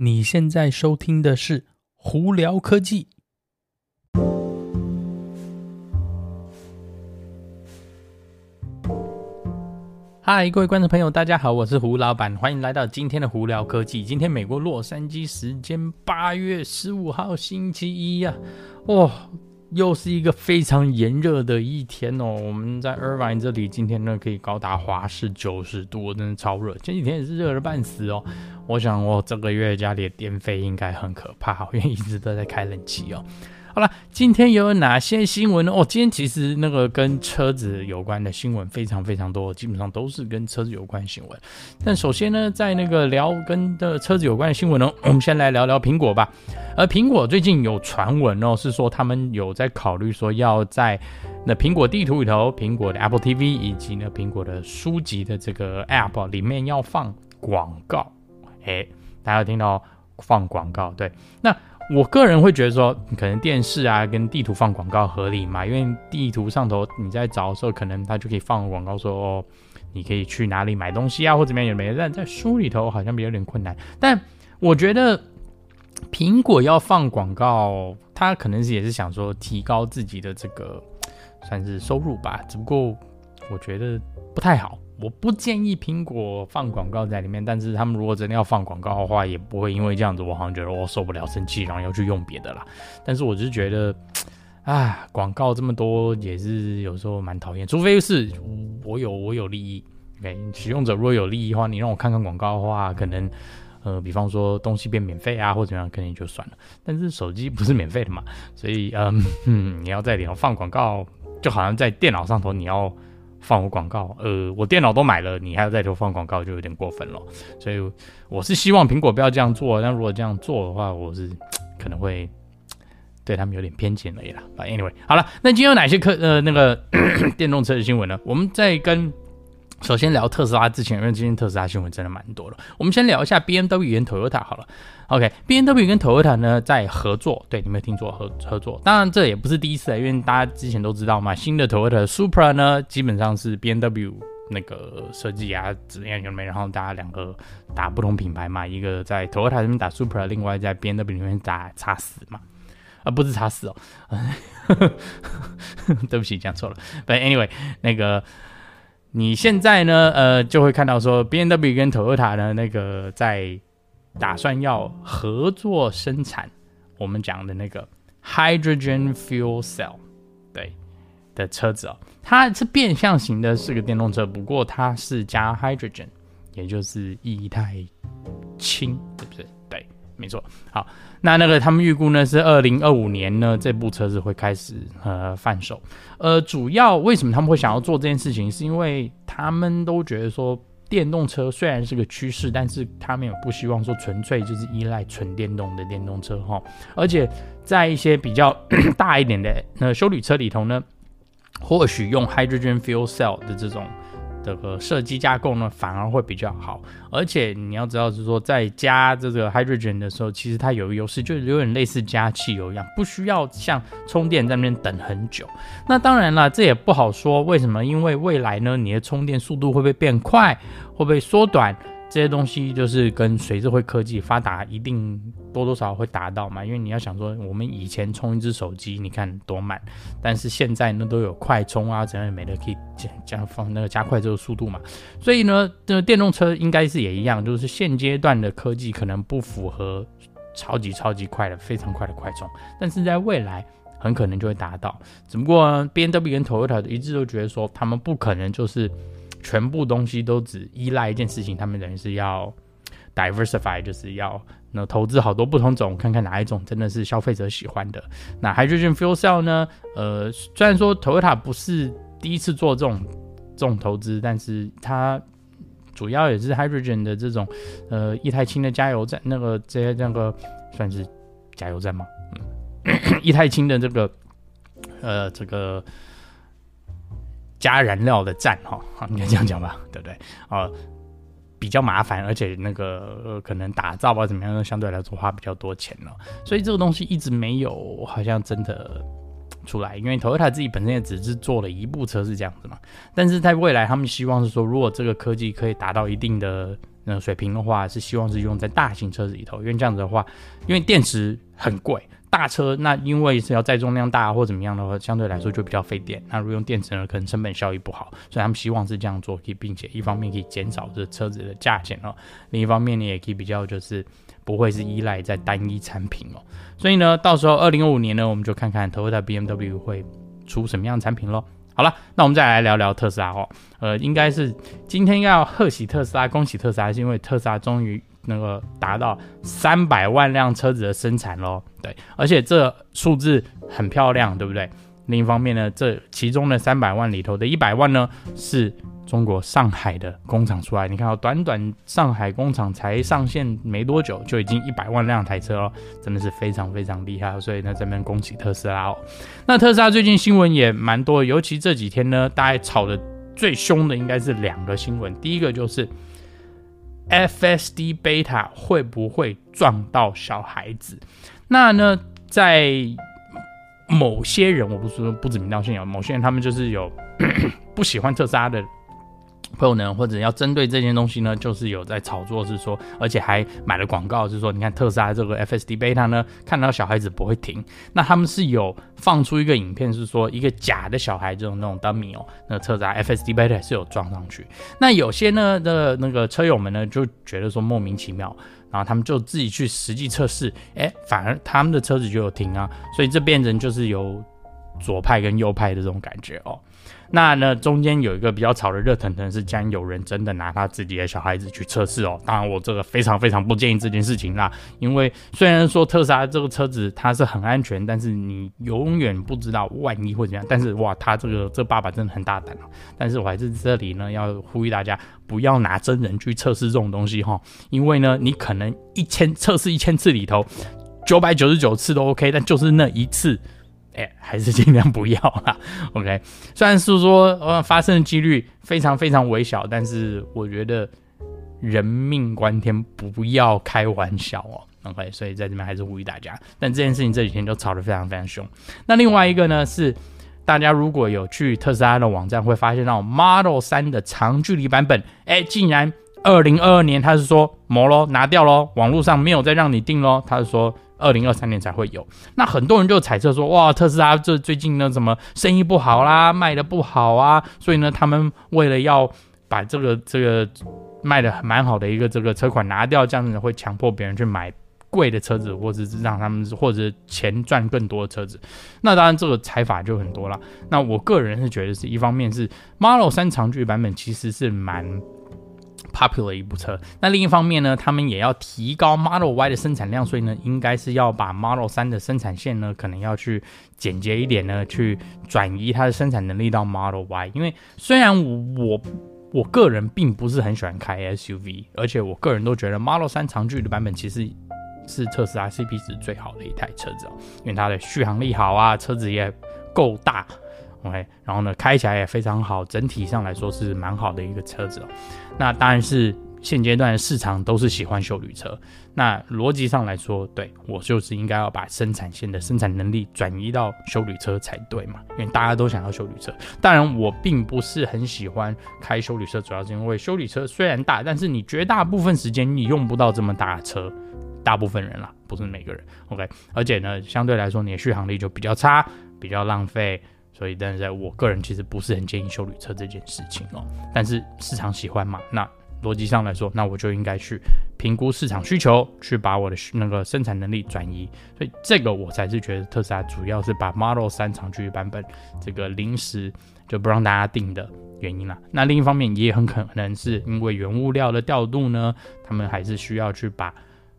你现在收听的是《胡聊科技》。嗨，各位观众朋友，大家好，我是胡老板，欢迎来到今天的《胡聊科技》。今天美国洛杉矶时间八月十五号星期一呀、啊，哦。又是一个非常炎热的一天哦！我们在 Irvine 这里，今天呢可以高达华氏九十度，真的超热。前几天也是热的半死哦。我想我这个月家里的电费应该很可怕，因为一直都在开冷气哦。好了，今天有哪些新闻呢？哦，今天其实那个跟车子有关的新闻非常非常多，基本上都是跟车子有关的新闻。但首先呢，在那个聊跟的车子有关的新闻呢，我们先来聊聊苹果吧。而苹果最近有传闻哦，是说他们有在考虑说要在那苹果地图里头、苹果的 Apple TV 以及呢苹果的书籍的这个 App 里面要放广告。诶，大家听到放广告？对，那。我个人会觉得说，可能电视啊跟地图放广告合理嘛，因为地图上头你在找的时候，可能它就可以放广告说哦，你可以去哪里买东西啊，或怎么样有没？但在书里头好像比较有点困难。但我觉得苹果要放广告，它可能是也是想说提高自己的这个算是收入吧，只不过我觉得不太好。我不建议苹果放广告在里面，但是他们如果真的要放广告的话，也不会因为这样子，我好像觉得我受不了生气，然后要去用别的啦。但是我就是觉得，啊，广告这么多也是有时候蛮讨厌，除非是我有我有利益，OK，使用者如果有利益的话，你让我看看广告的话，可能呃，比方说东西变免费啊，或怎么样，肯定就算了。但是手机不是免费的嘛，所以嗯嗯，你要在里头放广告，就好像在电脑上头你要。放我广告，呃，我电脑都买了，你还要在这放广告，就有点过分了。所以我是希望苹果不要这样做，但如果这样做的话，我是 可能会对他们有点偏见而已啦。Anyway，好了，那今天有哪些科呃那个 电动车的新闻呢？我们在跟。首先聊特斯拉之前，因为今天特斯拉新闻真的蛮多的。我们先聊一下 BMW 跟 Toyota 好了。OK，BMW 跟 Toyota 呢在合作，对，你没有听错，合合作。当然这也不是第一次了，因为大家之前都知道嘛，新的 Toyota Supra 呢基本上是 BMW 那个设计啊，怎样有没？然后大家两个打不同品牌嘛，一个在 Toyota 里面打 Supra，另外在 BMW 里面打叉四嘛，啊不是叉四哦，对不起讲错了。But anyway，那个。你现在呢，呃，就会看到说，BMW 跟 Toyota 呢，那个在打算要合作生产我们讲的那个 Hydrogen Fuel Cell 对的车子哦，它是变相型的，是个电动车，不过它是加 Hydrogen，也就是液态氢，没错。好。那那个他们预估呢是二零二五年呢这部车子会开始呃贩售，呃主要为什么他们会想要做这件事情，是因为他们都觉得说电动车虽然是个趋势，但是他们也不希望说纯粹就是依赖纯电动的电动车哈，而且在一些比较大一点的那修理车里头呢，或许用 hydrogen fuel cell 的这种。这个设计架构呢，反而会比较好。而且你要知道，是说在加这个 hydrogen 的时候，其实它有个优势，就是有点类似加汽油一样，不需要像充电在那边等很久。那当然了，这也不好说，为什么？因为未来呢，你的充电速度会不会变快，会不会缩短？这些东西就是跟随着会科技发达，一定多多少少会达到嘛。因为你要想说，我们以前充一只手机，你看多慢，但是现在呢都有快充啊，怎样也没的可以加加放那个加快这个速度嘛。所以呢，这电动车应该是也一样，就是现阶段的科技可能不符合超级超级快的非常快的快充，但是在未来很可能就会达到。只不过 BMW 跟 Toyota 一致都觉得说，他们不可能就是。全部东西都只依赖一件事情，他们等于是要 diversify，就是要那投资好多不同种，看看哪一种真的是消费者喜欢的。那 hydrogen fuel cell 呢？呃，虽然说 Toyota 不是第一次做这种这种投资，但是它主要也是 hydrogen 的这种呃液态氢的加油站，那个这些那个算是加油站吗？嗯，液态氢的这个呃这个。加燃料的站哈，应该这样讲吧，对不对？呃，比较麻烦，而且那个、呃、可能打造啊怎么样，相对来说花比较多钱了，所以这个东西一直没有好像真的出来。因为 Toyota 自己本身也只是做了一部车是这样子嘛，但是在未来他们希望是说，如果这个科技可以达到一定的那水平的话是希望是用在大型车子里头，因为这样子的话，因为电池很贵。大车那因为是要载重量大或怎么样的话，相对来说就比较费电。那如果用电池呢，可能成本效益不好，所以他们希望是这样做，可以并且一方面可以减少这车子的价钱哦，另一方面呢也可以比较就是不会是依赖在单一产品哦。所以呢，到时候二零二五年呢，我们就看看 Toyota BMW 会出什么样的产品喽。好了，那我们再来聊聊特斯拉哦。呃，应该是今天要贺喜特斯拉，恭喜特斯拉，是因为特斯拉终于。那个达到三百万辆车子的生产喽，对，而且这数字很漂亮，对不对？另一方面呢，这其中的三百万里头的一百万呢，是中国上海的工厂出来。你看到短短上海工厂才上线没多久，就已经一百万辆台车了，真的是非常非常厉害。所以呢，这边恭喜特斯拉哦。那特斯拉最近新闻也蛮多，尤其这几天呢，大家吵得最凶的应该是两个新闻，第一个就是。FSD Beta 会不会撞到小孩子？那呢，在某些人，我不是说不指名道姓啊，某些人他们就是有 不喜欢特斯拉的。朋友呢，或者要针对这件东西呢，就是有在炒作，是说，而且还买了广告，是说，你看特斯拉这个 FSD Beta 呢，看到小孩子不会停。那他们是有放出一个影片，是说一个假的小孩，这种那种 dummy 哦，那特斯拉 FSD Beta 是有撞上去。那有些呢的那个车友们呢，就觉得说莫名其妙，然后他们就自己去实际测试，哎，反而他们的车子就有停啊，所以这变成就是有左派跟右派的这种感觉哦。那呢，中间有一个比较吵的热腾腾，是将有人真的拿他自己的小孩子去测试哦。当然，我这个非常非常不建议这件事情啦。因为虽然说特斯拉这个车子它是很安全，但是你永远不知道万一会怎样。但是哇，他这个这爸爸真的很大胆哦。但是我还是这里呢要呼吁大家不要拿真人去测试这种东西哈，因为呢，你可能一千测试一千次里头九百九十九次都 OK，但就是那一次。哎，还是尽量不要啦。OK，虽然是说呃发生的几率非常非常微小，但是我觉得人命关天，不要开玩笑哦。OK，所以在这边还是呼吁大家。但这件事情这几天都吵得非常非常凶。那另外一个呢是，大家如果有去特斯拉的网站，会发现到 Model 3的长距离版本，哎，竟然二零二二年他是说没咯，拿掉咯，网络上没有再让你订咯，他是说。二零二三年才会有，那很多人就猜测说，哇，特斯拉这最近呢，怎么生意不好啦，卖的不好啊？所以呢，他们为了要把这个这个卖的蛮好的一个这个车款拿掉，这样子会强迫别人去买贵的车子，或者是让他们或者钱赚更多的车子。那当然，这个猜法就很多了。那我个人是觉得，是一方面是 Model 3长距版本其实是蛮。Popular 一部车，那另一方面呢，他们也要提高 Model Y 的生产量，所以呢，应该是要把 Model 3的生产线呢，可能要去简洁一点呢，去转移它的生产能力到 Model Y。因为虽然我我个人并不是很喜欢开 SUV，而且我个人都觉得 Model 3长距的版本其实是特斯拉 CP 值最好的一台车子哦，因为它的续航力好啊，车子也够大。OK，然后呢，开起来也非常好，整体上来说是蛮好的一个车子哦。那当然是现阶段市场都是喜欢修旅车。那逻辑上来说，对，我就是应该要把生产线的生产能力转移到修旅车才对嘛，因为大家都想要修旅车。当然，我并不是很喜欢开修旅车，主要是因为修旅车虽然大，但是你绝大部分时间你用不到这么大的车，大部分人啦，不是每个人。OK，而且呢，相对来说你的续航力就比较差，比较浪费。所以，但是在我个人其实不是很建议修旅车这件事情哦。但是市场喜欢嘛，那逻辑上来说，那我就应该去评估市场需求，去把我的那个生产能力转移。所以这个我才是觉得特斯拉主要是把 Model 三长距离版本这个临时就不让大家订的原因啦。那另一方面也很可能是因为原物料的调度呢，他们还是需要去把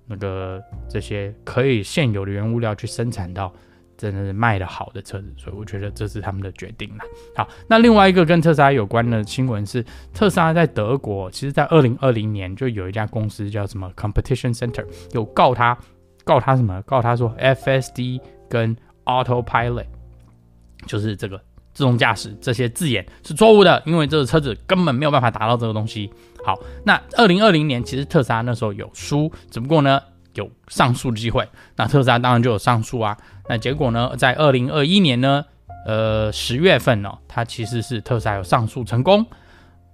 那个这些可以现有的原物料去生产到。真的是卖得好的车子，所以我觉得这是他们的决定啦。好，那另外一个跟特斯拉有关的新闻是，特斯拉在德国，其实在二零二零年就有一家公司叫什么 Competition Center 有告他，告他什么？告他说 FSD 跟 Autopilot 就是这个自动驾驶这些字眼是错误的，因为这个车子根本没有办法达到这个东西。好，那二零二零年其实特斯拉那时候有输，只不过呢。有上诉的机会，那特斯拉当然就有上诉啊。那结果呢，在二零二一年呢，呃，十月份哦，它其实是特斯拉有上诉成功，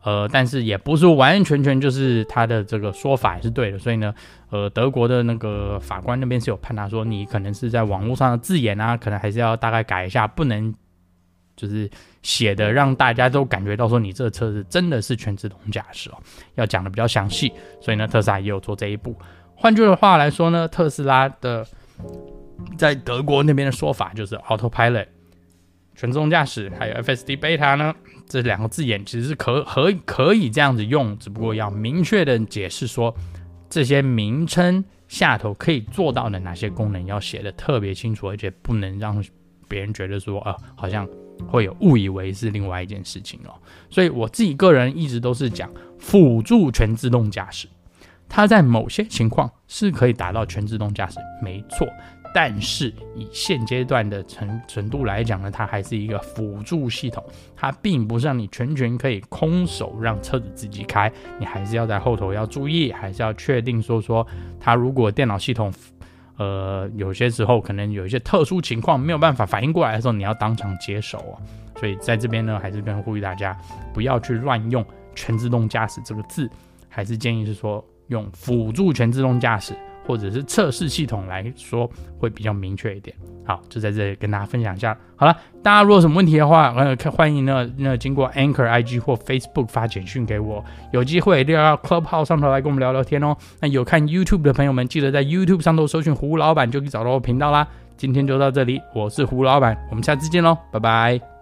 呃，但是也不是完完全全就是他的这个说法也是对的，所以呢，呃，德国的那个法官那边是有判他说，你可能是在网络上的字眼啊，可能还是要大概改一下，不能就是写的让大家都感觉到说你这个车子真的是全自动驾驶哦，要讲的比较详细，所以呢，特斯拉也有做这一步。换句话来说呢，特斯拉的在德国那边的说法就是 Autopilot。全自动驾驶还有 FSD Beta 呢，这两个字眼其实是可可可以这样子用，只不过要明确的解释说这些名称下头可以做到的哪些功能要写的特别清楚，而且不能让别人觉得说啊、呃、好像会有误以为是另外一件事情哦。所以我自己个人一直都是讲辅助全自动驾驶，它在某些情况是可以达到全自动驾驶，没错。但是以现阶段的程程度来讲呢，它还是一个辅助系统，它并不是让你全权可以空手让车子自己开，你还是要在后头要注意，还是要确定说说它如果电脑系统，呃，有些时候可能有一些特殊情况没有办法反应过来的时候，你要当场接手哦。所以在这边呢，还是跟呼吁大家不要去乱用全自动驾驶这个字，还是建议是说用辅助全自动驾驶。或者是测试系统来说会比较明确一点。好，就在这里跟大家分享一下。好了，大家如果有什么问题的话，呃，欢迎呢那经过 Anchor IG 或 Facebook 发简讯给我。有机会一定要 Clubhouse 上头来跟我们聊聊天哦。那有看 YouTube 的朋友们，记得在 YouTube 上头搜寻胡老板就可以找到我频道啦。今天就到这里，我是胡老板，我们下次见喽，拜拜。